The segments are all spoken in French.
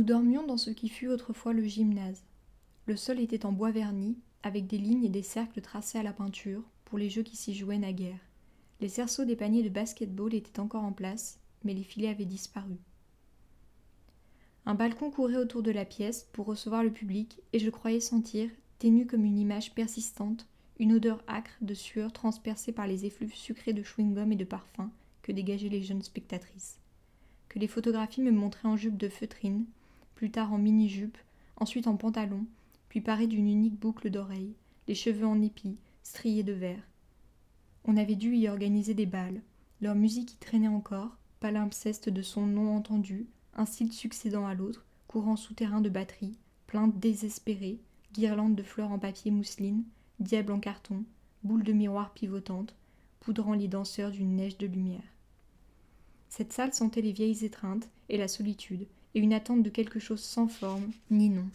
Nous dormions dans ce qui fut autrefois le gymnase. Le sol était en bois verni, avec des lignes et des cercles tracés à la peinture, pour les jeux qui s'y jouaient naguère. Les cerceaux des paniers de basket-ball étaient encore en place, mais les filets avaient disparu. Un balcon courait autour de la pièce pour recevoir le public, et je croyais sentir, ténue comme une image persistante, une odeur âcre de sueur transpercée par les effluves sucrés de chewing-gum et de parfum que dégageaient les jeunes spectatrices. Que les photographies me montraient en jupe de feutrine, plus tard en mini-jupe, ensuite en pantalon, puis parée d'une unique boucle d'oreille, les cheveux en épis, striés de vert. On avait dû y organiser des balles, leur musique y traînait encore, palimpseste de son nom entendu, un style succédant à l'autre, courant souterrain de batterie, plainte désespérée, guirlandes de fleurs en papier mousseline, diable en carton, boules de miroir pivotantes, poudrant les danseurs d'une neige de lumière. Cette salle sentait les vieilles étreintes et la solitude, et une attente de quelque chose sans forme ni nom.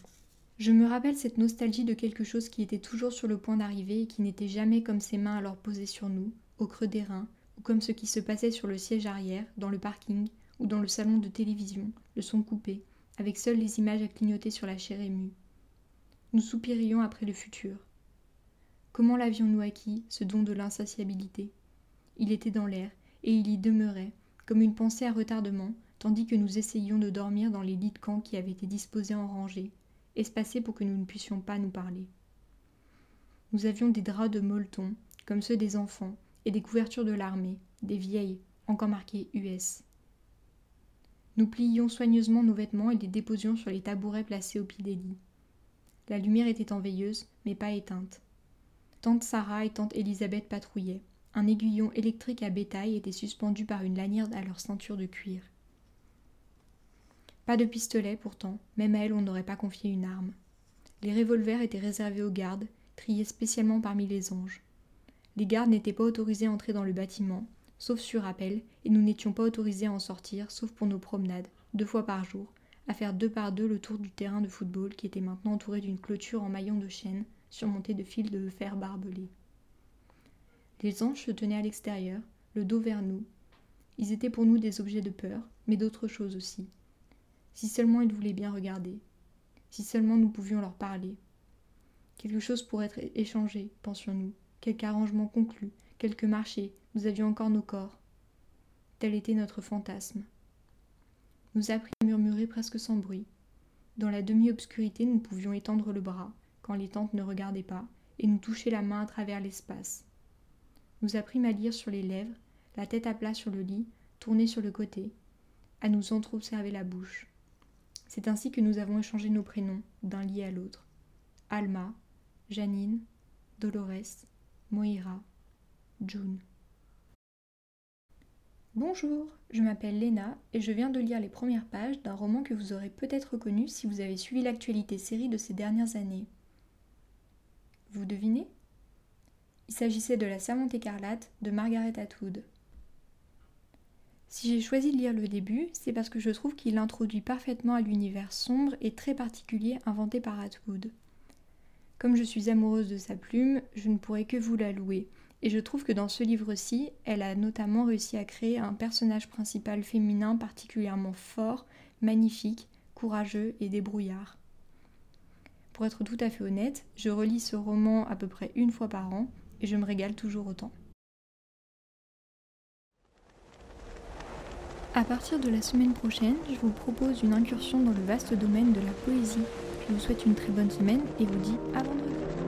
Je me rappelle cette nostalgie de quelque chose qui était toujours sur le point d'arriver et qui n'était jamais comme ses mains alors posées sur nous, au creux des reins, ou comme ce qui se passait sur le siège arrière, dans le parking, ou dans le salon de télévision, le son coupé, avec seules les images à clignoter sur la chair émue. Nous soupirions après le futur. Comment l'avions-nous acquis, ce don de l'insatiabilité? Il était dans l'air, et il y demeurait, comme une pensée à retardement, tandis que nous essayions de dormir dans les lits de camp qui avaient été disposés en rangée, espacés pour que nous ne puissions pas nous parler. Nous avions des draps de molleton, comme ceux des enfants, et des couvertures de l'armée, des vieilles, encore marquées US. Nous pliions soigneusement nos vêtements et les déposions sur les tabourets placés au pied des lits. La lumière était en veilleuse, mais pas éteinte. Tante Sarah et tante Elisabeth patrouillaient. Un aiguillon électrique à bétail était suspendu par une lanière à leur ceinture de cuir. Pas de pistolet pourtant, même à elle on n'aurait pas confié une arme. Les revolvers étaient réservés aux gardes, triés spécialement parmi les anges. Les gardes n'étaient pas autorisés à entrer dans le bâtiment, sauf sur appel, et nous n'étions pas autorisés à en sortir, sauf pour nos promenades, deux fois par jour, à faire deux par deux le tour du terrain de football qui était maintenant entouré d'une clôture en maillon de chêne, surmontée de fils de fer barbelés. Les anges se tenaient à l'extérieur, le dos vers nous. Ils étaient pour nous des objets de peur, mais d'autres choses aussi. Si seulement ils voulaient bien regarder. Si seulement nous pouvions leur parler. Quelque chose pour être échangé, pensions-nous. Quelque arrangement conclu, quelque marché, nous avions encore nos corps. Tel était notre fantasme. Nous apprit à murmurer presque sans bruit. Dans la demi-obscurité, nous pouvions étendre le bras, quand les tantes ne regardaient pas, et nous toucher la main à travers l'espace. Nous apprîmes à lire sur les lèvres, la tête à plat sur le lit, tournée sur le côté, à nous entre-observer la bouche. C'est ainsi que nous avons échangé nos prénoms d'un lit à l'autre. Alma, Janine, Dolores, Moira, June. Bonjour, je m'appelle Léna et je viens de lire les premières pages d'un roman que vous aurez peut-être reconnu si vous avez suivi l'actualité série de ces dernières années. Vous devinez? Il s'agissait de La Servante écarlate de Margaret Atwood. Si j'ai choisi de lire le début, c'est parce que je trouve qu'il introduit parfaitement à l'univers sombre et très particulier inventé par Atwood. Comme je suis amoureuse de sa plume, je ne pourrais que vous la louer, et je trouve que dans ce livre-ci, elle a notamment réussi à créer un personnage principal féminin particulièrement fort, magnifique, courageux et débrouillard. Pour être tout à fait honnête, je relis ce roman à peu près une fois par an, et je me régale toujours autant. À partir de la semaine prochaine, je vous propose une incursion dans le vaste domaine de la poésie. Je vous souhaite une très bonne semaine et vous dis à vendredi.